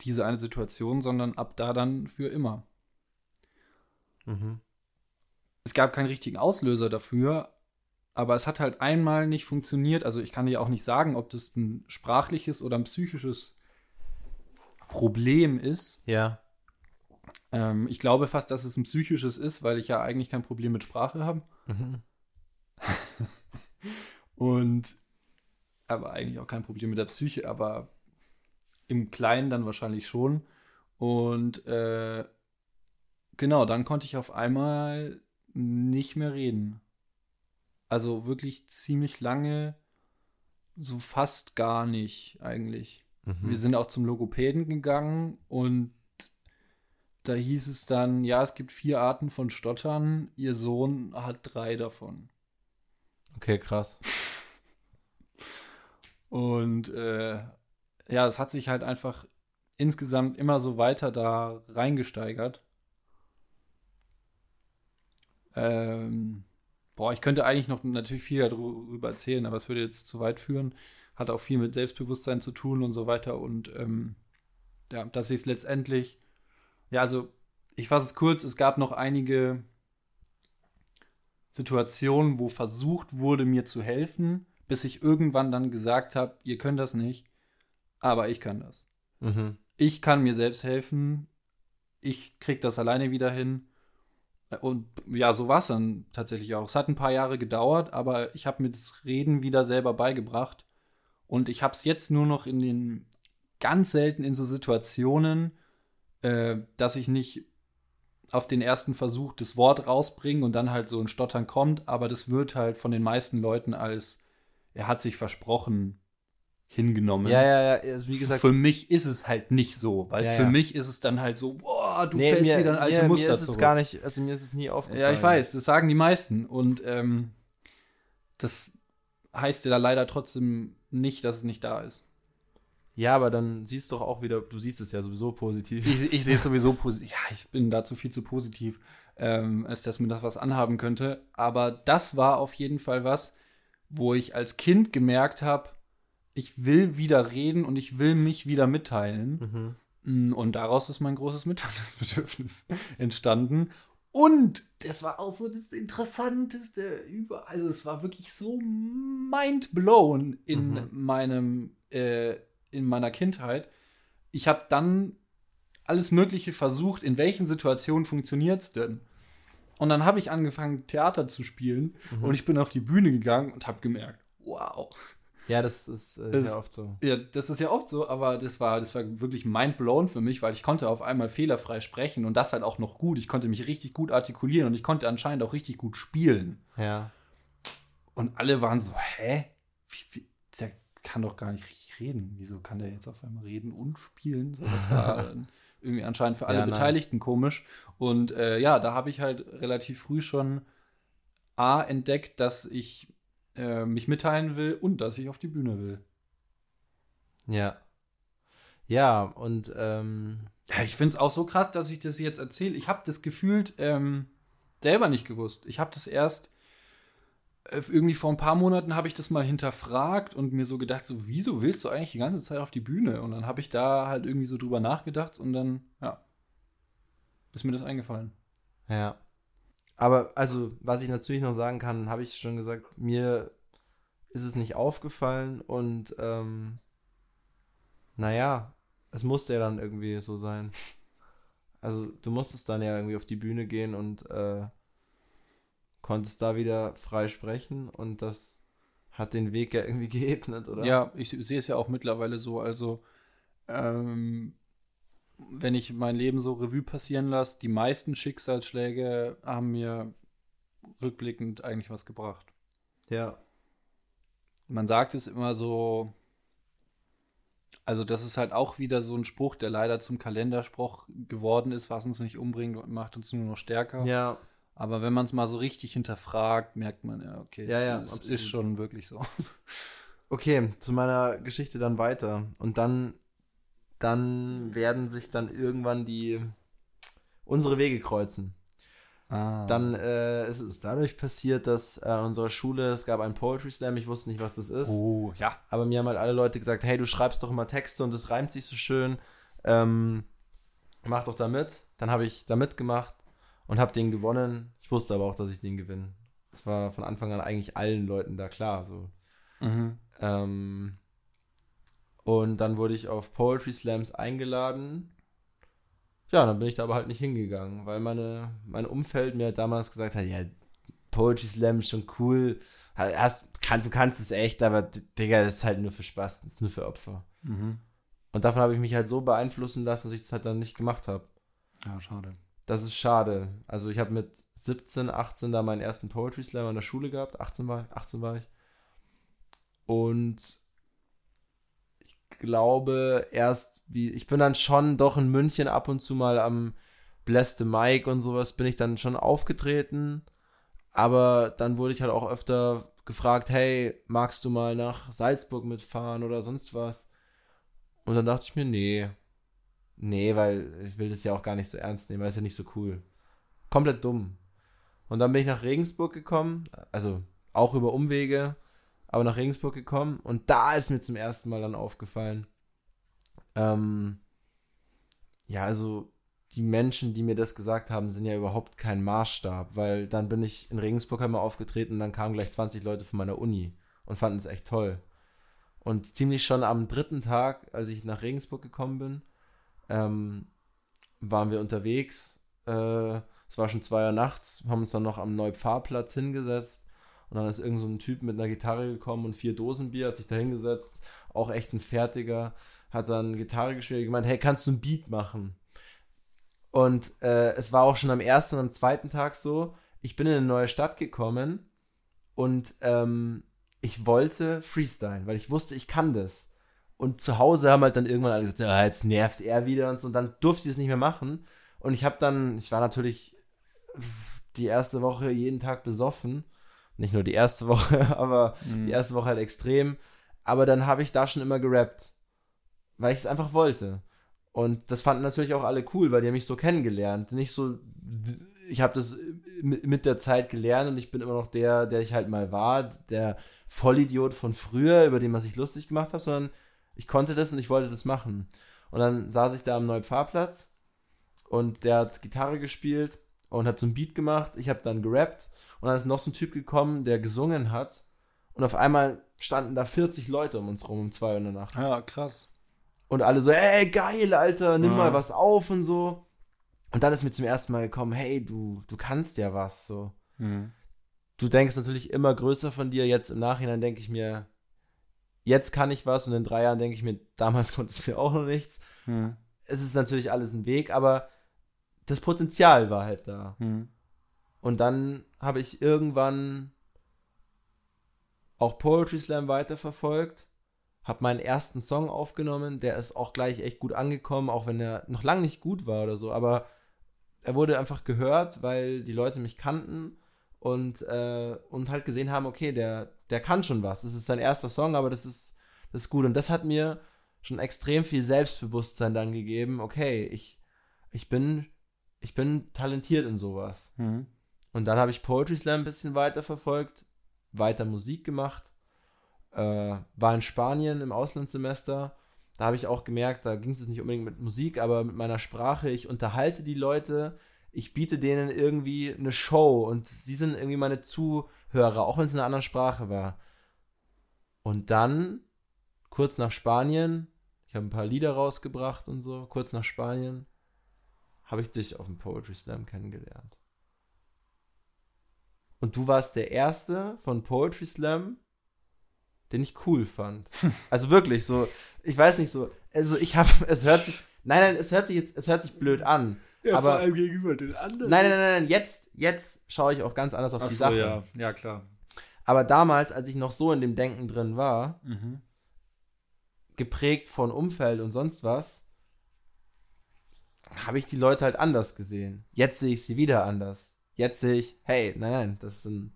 diese eine Situation, sondern ab da dann für immer. Mhm. Es gab keinen richtigen Auslöser dafür, aber es hat halt einmal nicht funktioniert. Also ich kann dir auch nicht sagen, ob das ein sprachliches oder ein psychisches Problem ist. Ja. Ähm, ich glaube fast, dass es ein psychisches ist, weil ich ja eigentlich kein Problem mit Sprache habe. Mhm. <laughs> Und aber eigentlich auch kein Problem mit der Psyche, aber im Kleinen dann wahrscheinlich schon. Und äh, genau, dann konnte ich auf einmal nicht mehr reden. Also wirklich ziemlich lange, so fast gar nicht eigentlich. Mhm. Wir sind auch zum Logopäden gegangen und da hieß es dann, ja, es gibt vier Arten von Stottern, ihr Sohn hat drei davon. Okay, krass. Und äh, ja, es hat sich halt einfach insgesamt immer so weiter da reingesteigert. Ähm, boah, ich könnte eigentlich noch natürlich viel darüber erzählen, aber es würde jetzt zu weit führen. Hat auch viel mit Selbstbewusstsein zu tun und so weiter. Und ähm, ja, dass ich es letztendlich ja, also ich fasse es kurz, es gab noch einige Situationen, wo versucht wurde, mir zu helfen, bis ich irgendwann dann gesagt habe, ihr könnt das nicht, aber ich kann das. Mhm. Ich kann mir selbst helfen, ich krieg das alleine wieder hin. Und ja, so war es dann tatsächlich auch. Es hat ein paar Jahre gedauert, aber ich habe mir das Reden wieder selber beigebracht. Und ich habe es jetzt nur noch in den ganz selten in so Situationen, äh, dass ich nicht auf den ersten Versuch das Wort rausbringe und dann halt so ein Stottern kommt, aber das wird halt von den meisten Leuten als er hat sich versprochen hingenommen. Ja, ja, ja, also wie gesagt. Für mich ist es halt nicht so, weil ja, für ja. mich ist es dann halt so, boah, du nee, fällst mir, wieder in alte mir, Muster mir ist es gar nicht, also mir ist es nie aufgefallen. Ja, ich weiß, das sagen die meisten und ähm, das heißt ja leider trotzdem nicht, dass es nicht da ist. Ja, aber dann siehst du doch auch wieder, du siehst es ja sowieso positiv. Ich, ich sehe es sowieso positiv. Ja, ich bin dazu viel zu positiv, ähm, als dass mir das was anhaben könnte. Aber das war auf jeden Fall was, wo ich als Kind gemerkt habe, ich will wieder reden und ich will mich wieder mitteilen. Mhm. Mm, und daraus ist mein großes Mitteilungsbedürfnis <laughs> entstanden. Und das war auch so das Interessanteste über. Also, es war wirklich so mind blown in mhm. meinem. Äh, in meiner Kindheit. Ich habe dann alles Mögliche versucht, in welchen Situationen funktioniert es denn? Und dann habe ich angefangen, Theater zu spielen mhm. und ich bin auf die Bühne gegangen und habe gemerkt, wow. Ja, das ist äh, das, ja oft so. Ja, das ist ja oft so, aber das war, das war wirklich mindblown für mich, weil ich konnte auf einmal fehlerfrei sprechen und das halt auch noch gut. Ich konnte mich richtig gut artikulieren und ich konnte anscheinend auch richtig gut spielen. Ja. Und alle waren so, hä? Wie, wie, der kann doch gar nicht richtig reden. Wieso kann der jetzt auf einmal reden und spielen? So, das war <laughs> irgendwie anscheinend für alle ja, Beteiligten nice. komisch. Und äh, ja, da habe ich halt relativ früh schon A entdeckt, dass ich äh, mich mitteilen will und dass ich auf die Bühne will. Ja. Ja, und ähm ja, ich finde es auch so krass, dass ich das jetzt erzähle. Ich habe das gefühlt ähm, selber nicht gewusst. Ich habe das erst äh, irgendwie vor ein paar Monaten habe ich das mal hinterfragt und mir so gedacht, so, wieso willst du eigentlich die ganze Zeit auf die Bühne? Und dann habe ich da halt irgendwie so drüber nachgedacht und dann, ja, ist mir das eingefallen. Ja. Aber, also, was ich natürlich noch sagen kann, habe ich schon gesagt, mir ist es nicht aufgefallen und, ähm, naja, es musste ja dann irgendwie so sein. Also, du musstest dann ja irgendwie auf die Bühne gehen und, äh, konntest da wieder frei sprechen und das hat den Weg ja irgendwie <laughs> geebnet, oder? Ja, ich sehe es ja auch mittlerweile so. Also, ähm, wenn ich mein Leben so Revue passieren lasse, die meisten Schicksalsschläge haben mir rückblickend eigentlich was gebracht. Ja. Man sagt es immer so, also das ist halt auch wieder so ein Spruch, der leider zum Kalenderspruch geworden ist, was uns nicht umbringt, macht uns nur noch stärker. Ja. Aber wenn man es mal so richtig hinterfragt, merkt man ja, okay, ja, ja, es, es ist schon wirklich so. Okay, zu meiner Geschichte dann weiter. Und dann, dann werden sich dann irgendwann die unsere Wege kreuzen. Ah. Dann äh, ist es dadurch passiert, dass äh, an unserer Schule, es gab einen Poetry Slam, ich wusste nicht, was das ist. Oh, ja. Aber mir haben halt alle Leute gesagt, hey, du schreibst doch immer Texte und es reimt sich so schön. Ähm, mach doch da mit. Dann habe ich da mitgemacht und habe den gewonnen. Ich wusste aber auch, dass ich den gewinne. Das war von Anfang an eigentlich allen Leuten da klar. So. Mhm. Ähm, und dann wurde ich auf Poetry Slams eingeladen. Ja, dann bin ich da aber halt nicht hingegangen, weil meine, mein Umfeld mir damals gesagt hat, ja, Poetry Slam ist schon cool. Hast, kann, du kannst es echt, aber Digga, das ist halt nur für Spaß, das ist nur für Opfer. Mhm. Und davon habe ich mich halt so beeinflussen lassen, dass ich das halt dann nicht gemacht habe. Ja, schade. Das ist schade. Also ich habe mit 17, 18 da meinen ersten Poetry Slam an der Schule gehabt. 18 war, 18 war ich. Und glaube erst, wie ich bin dann schon doch in München ab und zu mal am Bless the Mike und sowas bin ich dann schon aufgetreten. Aber dann wurde ich halt auch öfter gefragt, hey, magst du mal nach Salzburg mitfahren oder sonst was? Und dann dachte ich mir, nee, Nee, weil ich will das ja auch gar nicht so ernst nehmen, weil es ja nicht so cool. Komplett dumm. Und dann bin ich nach Regensburg gekommen, also auch über Umwege, aber nach Regensburg gekommen und da ist mir zum ersten Mal dann aufgefallen, ähm, ja, also die Menschen, die mir das gesagt haben, sind ja überhaupt kein Maßstab, weil dann bin ich in Regensburg einmal aufgetreten und dann kamen gleich 20 Leute von meiner Uni und fanden es echt toll. Und ziemlich schon am dritten Tag, als ich nach Regensburg gekommen bin, ähm, waren wir unterwegs. Äh, es war schon zwei Uhr nachts, haben uns dann noch am Neupfarrplatz hingesetzt. Und dann ist irgend so ein Typ mit einer Gitarre gekommen und vier Dosen Bier, hat sich da hingesetzt, auch echt ein Fertiger, hat dann Gitarre gespielt und gemeint, hey, kannst du ein Beat machen? Und äh, es war auch schon am ersten und am zweiten Tag so, ich bin in eine neue Stadt gekommen und ähm, ich wollte freestylen, weil ich wusste, ich kann das. Und zu Hause haben halt dann irgendwann alle gesagt, ja, jetzt nervt er wieder und so. Und dann durfte ich es nicht mehr machen. Und ich habe dann, ich war natürlich die erste Woche jeden Tag besoffen. Nicht nur die erste Woche, <laughs> aber mhm. die erste Woche halt extrem. Aber dann habe ich da schon immer gerappt. Weil ich es einfach wollte. Und das fanden natürlich auch alle cool, weil die haben mich so kennengelernt. Nicht so, ich habe das mit der Zeit gelernt und ich bin immer noch der, der ich halt mal war, der Vollidiot von früher, über den man sich lustig gemacht hat, sondern ich konnte das und ich wollte das machen. Und dann saß ich da am Neupfarrplatz und der hat Gitarre gespielt und hat so ein Beat gemacht. Ich habe dann gerappt und dann ist noch so ein Typ gekommen, der gesungen hat. Und auf einmal standen da 40 Leute um uns rum um zwei Uhr in der Nacht. Ja, krass. Und alle so, ey, geil, Alter, nimm Ja. mal was auf und so. Und dann ist mir zum ersten Mal gekommen, hey, du, du kannst ja was, so. Mhm. Du denkst natürlich immer größer von dir. Jetzt im Nachhinein denke ich mir, jetzt kann ich was und in drei Jahren denke ich mir, damals <laughs> konntest du auch noch nichts. Mhm. Es ist natürlich alles ein Weg, aber das Potenzial war halt da. Mhm. Und dann habe ich irgendwann auch Poetry Slam weiterverfolgt, habe meinen ersten Song aufgenommen, der ist auch gleich echt gut angekommen, auch wenn er noch lange nicht gut war oder so, aber er wurde einfach gehört, weil die Leute mich kannten und, äh, und halt gesehen haben, okay, der, der kann schon was. Das ist sein erster Song, aber das ist, das ist gut. Und das hat mir schon extrem viel Selbstbewusstsein dann gegeben, okay, ich, ich bin, ich bin talentiert in sowas. Mhm. Und dann habe ich Poetry Slam ein bisschen weiter verfolgt, weiter Musik gemacht, äh, war in Spanien im Auslandssemester. Da habe ich auch gemerkt, da ging es nicht unbedingt mit Musik, aber mit meiner Sprache. Ich unterhalte die Leute, ich biete denen irgendwie eine Show und sie sind irgendwie meine Zuhörer, auch wenn es in einer anderen Sprache war. Und dann, kurz nach Spanien, ich habe ein paar Lieder rausgebracht und so, kurz nach Spanien, habe ich dich auf dem Poetry Slam kennengelernt. Und du warst der erste von Poetry Slam, den ich cool fand. <laughs> Also wirklich so, ich weiß nicht so, also ich habe, es hört sich, nein, nein, es hört sich jetzt, es hört sich blöd an. Ja, Aber- vor allem gegenüber den anderen. Nein, nein, nein, nein, jetzt, jetzt schaue ich auch ganz anders auf Ach die so, Sache. ja. Ja, klar. Aber damals, als ich noch so in dem Denken drin war, Mhm. geprägt von Umfeld und sonst was, habe ich die Leute halt anders gesehen. Jetzt sehe ich sie wieder anders. Jetzt sehe ich, hey, nein, nein, das sind,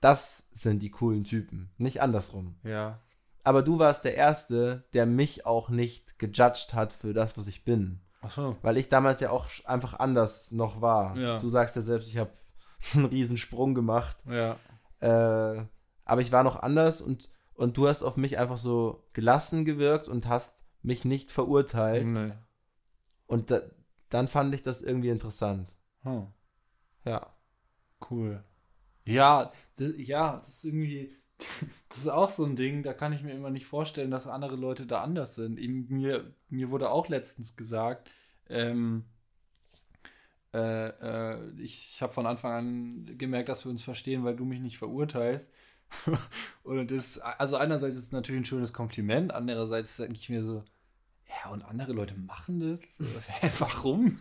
das sind die coolen Typen, nicht andersrum. Ja. Aber du warst der Erste, der mich auch nicht gejudged hat für das, was ich bin. Ach so. Weil ich damals ja auch einfach anders noch war. Ja. Du sagst ja selbst, ich habe <laughs> einen riesen Sprung gemacht. Ja. Äh, aber ich war noch anders und, und du hast auf mich einfach so gelassen gewirkt und hast mich nicht verurteilt. Nee. Und da, dann fand ich das irgendwie interessant. Hm. Ja. Cool. Ja, das, ja, das ist irgendwie, <laughs> das ist auch so ein Ding, da kann ich mir immer nicht vorstellen, dass andere Leute da anders sind. Eben, mir, mir wurde auch letztens gesagt, ähm, äh, äh, ich, ich habe von Anfang an gemerkt, dass wir uns verstehen, weil du mich nicht verurteilst. <laughs> und das, also einerseits ist es natürlich ein schönes Kompliment, andererseits denke ich mir so, ja, und andere Leute machen das? <laughs> Hä, warum?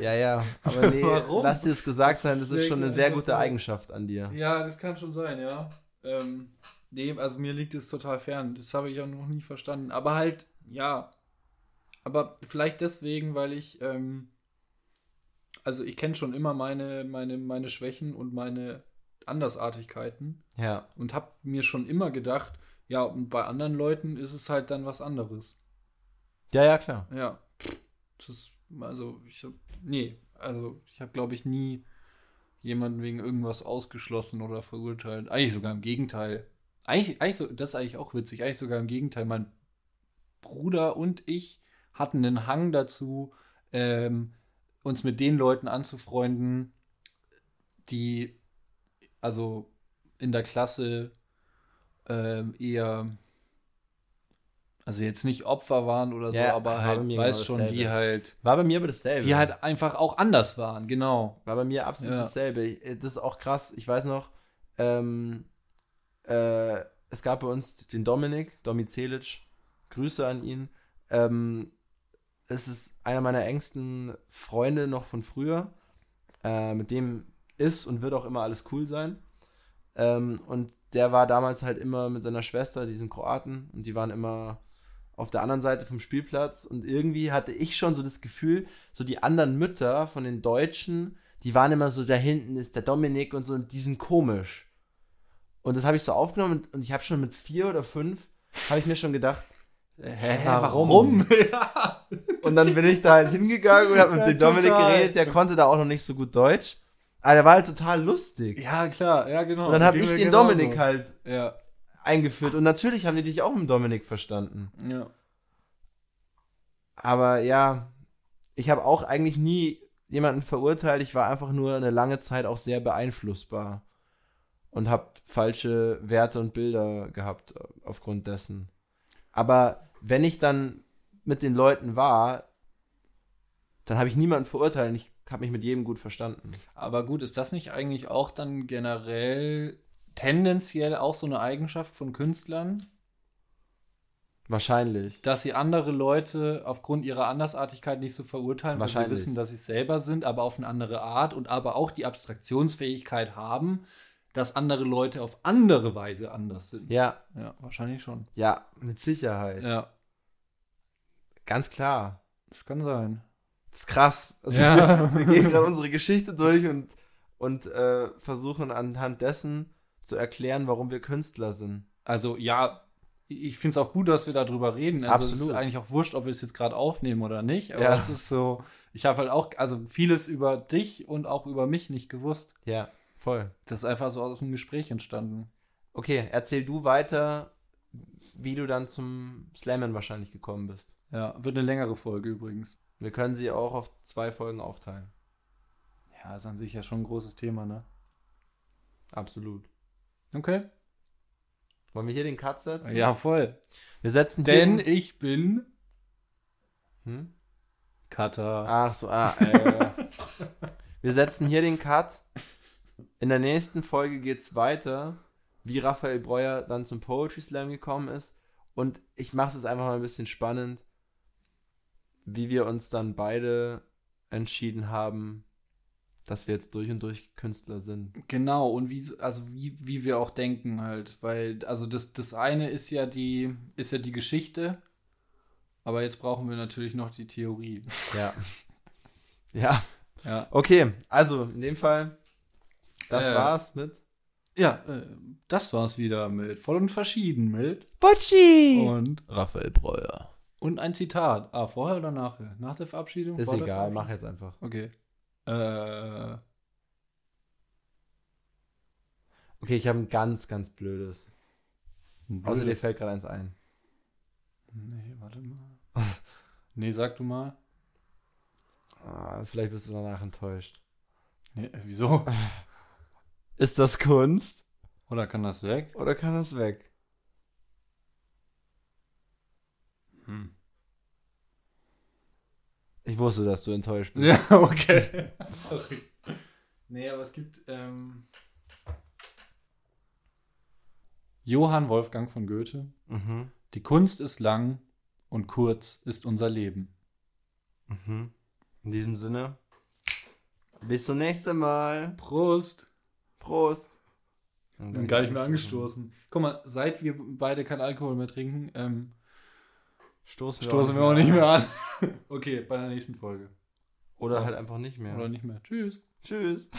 Ja, ja. Aber nee, <laughs> Warum? lass dir es gesagt Das sein, das ist schon eine sehr gute. Eigenschaft an dir. Ja, das kann schon sein, ja. Ähm, nee, also mir liegt es total fern. Das habe ich auch noch nie verstanden. Aber halt, ja. Aber vielleicht deswegen, weil ich, ähm, also ich kenne schon immer meine, meine, meine Schwächen und meine Andersartigkeiten Ja. und habe mir schon immer gedacht, ja, und bei anderen Leuten ist es halt dann was anderes. Ja, ja, klar. Ja. Das also ich habe, nee, also ich habe, glaube ich, nie jemanden wegen irgendwas ausgeschlossen oder verurteilt. Eigentlich sogar im Gegenteil. Eigentlich, eigentlich so, das ist eigentlich auch witzig. Eigentlich sogar im Gegenteil. Mein Bruder und ich hatten einen Hang dazu, ähm, uns mit den Leuten anzufreunden, die also in der Klasse ähm, eher also jetzt nicht Opfer waren oder so, Ja, aber halt, weiß genau schon, die dasselbe. halt, War bei mir aber dasselbe. die halt einfach auch anders waren, genau. War bei mir absolut Ja. dasselbe. Ich- Das ist auch krass. Ich weiß noch, ähm, äh, es gab bei uns den Dominik, Domi Celic, Grüße an ihn. Ähm, es ist einer meiner engsten Freunde noch von früher. Äh, mit dem ist und wird auch immer alles cool sein. Ähm, und der war damals halt immer mit seiner Schwester, die sind Kroaten, und die waren immer auf der anderen Seite vom Spielplatz. Und irgendwie hatte ich schon so das Gefühl, so die anderen Mütter von den Deutschen, die waren immer so, da hinten ist der Dominik und so, und die sind komisch. Und das habe ich so aufgenommen und, und ich habe schon mit vier oder fünf, habe ich mir schon gedacht, Hä, warum? <laughs> ja. und dann bin ich da halt hingegangen und habe mit Ja, dem Dominik total. geredet, der konnte da auch noch nicht so gut Deutsch. Aber der war halt total lustig. ja, klar, ja, genau. und dann habe ich den genauso. Dominik halt Ja, eingeführt. Und natürlich haben die dich auch mit Dominik verstanden. ja. Aber ja, ich habe auch eigentlich nie jemanden verurteilt. Ich war einfach nur eine lange Zeit auch sehr beeinflussbar. Und habe falsche Werte und Bilder gehabt äh, aufgrund dessen. Aber wenn ich dann mit den Leuten war, dann habe ich niemanden verurteilt und ich habe mich mit jedem gut verstanden. Aber gut, ist das nicht eigentlich auch dann generell tendenziell auch so eine Eigenschaft von Künstlern? Wahrscheinlich. Dass sie andere Leute aufgrund ihrer Andersartigkeit nicht so verurteilen, weil sie wissen, dass sie es selber sind, aber auf eine andere Art und aber auch die Abstraktionsfähigkeit haben, dass andere Leute auf andere Weise anders sind. Ja, Ja, wahrscheinlich schon. ja, mit Sicherheit. Ja, Ganz klar. das kann sein. Das ist krass. Also Ja. wir, <laughs> wir gehen gerade unsere Geschichte durch und, und äh, versuchen anhand dessen zu erklären, warum wir Künstler sind. Also ja, ich finde es auch gut, dass wir darüber reden. Also es Absolut. ist eigentlich auch wurscht, ob wir es jetzt gerade aufnehmen oder nicht. Aber Ja. es ist so, ich habe halt auch, also vieles über dich und auch über mich nicht gewusst. Ja, voll. Das ist einfach so aus dem Gespräch entstanden. Okay, erzähl du weiter, wie du dann zum Slammen wahrscheinlich gekommen bist. Ja, wird eine längere Folge übrigens. Wir können sie auch auf zwei Folgen aufteilen. Ja, ist an sich ja schon ein großes Thema, ne? Absolut. Okay. Wollen wir hier den Cut setzen? Ja, voll. Wir setzen Denn den, ich bin hm? Cutter. Ach so, ah, äh. <laughs> Wir setzen hier den Cut. In der nächsten Folge geht's weiter, wie Raphael Breuer dann zum Poetry Slam gekommen ist. Und ich mache es einfach mal ein bisschen spannend, wie wir uns dann beide entschieden haben, dass wir jetzt durch und durch Künstler sind. Genau, und wie, also wie, wie wir auch denken halt. Weil, also das, das eine ist ja die, ist ja die Geschichte, aber jetzt brauchen wir natürlich noch die Theorie. Ja. <laughs> ja. Ja. Okay, also in dem Fall, das Äh. war's mit Ja, äh, das war's wieder mit Voll und Verschieden mit Bocci! und Raphael Breuer. und ein Zitat. Ah, vorher oder nachher? Nach der Verabschiedung? Ist egal, Verabschiedung? mach jetzt einfach. Okay. Äh, Okay, ich habe ein ganz, ganz blödes. Außer dir blöd. fällt gerade eins ein. Nee, warte mal. <laughs> nee, sag du mal. Ah, vielleicht bist du danach enttäuscht. Nee, äh, wieso? <laughs> Ist das Kunst Oder kann das weg? oder kann das weg? Hm. Ich wusste, dass du enttäuscht bist. Ja, <laughs> okay. <laughs> Sorry. Nee, aber es gibt ähm, Johann Wolfgang von Goethe. Mhm. Die Kunst ist lang und kurz ist unser Leben. Mhm. In diesem Sinne, bis zum nächsten Mal. Prost. Prost. Bin gar nicht mehr angestoßen. Guck mal, seit wir beide keinen Alkohol mehr trinken, ähm, Stoßen wir, stoßen wir auch nicht mehr an. <laughs> okay, bei der nächsten Folge. Oder halt einfach nicht mehr. Oder nicht mehr. Tschüss. Tschüss.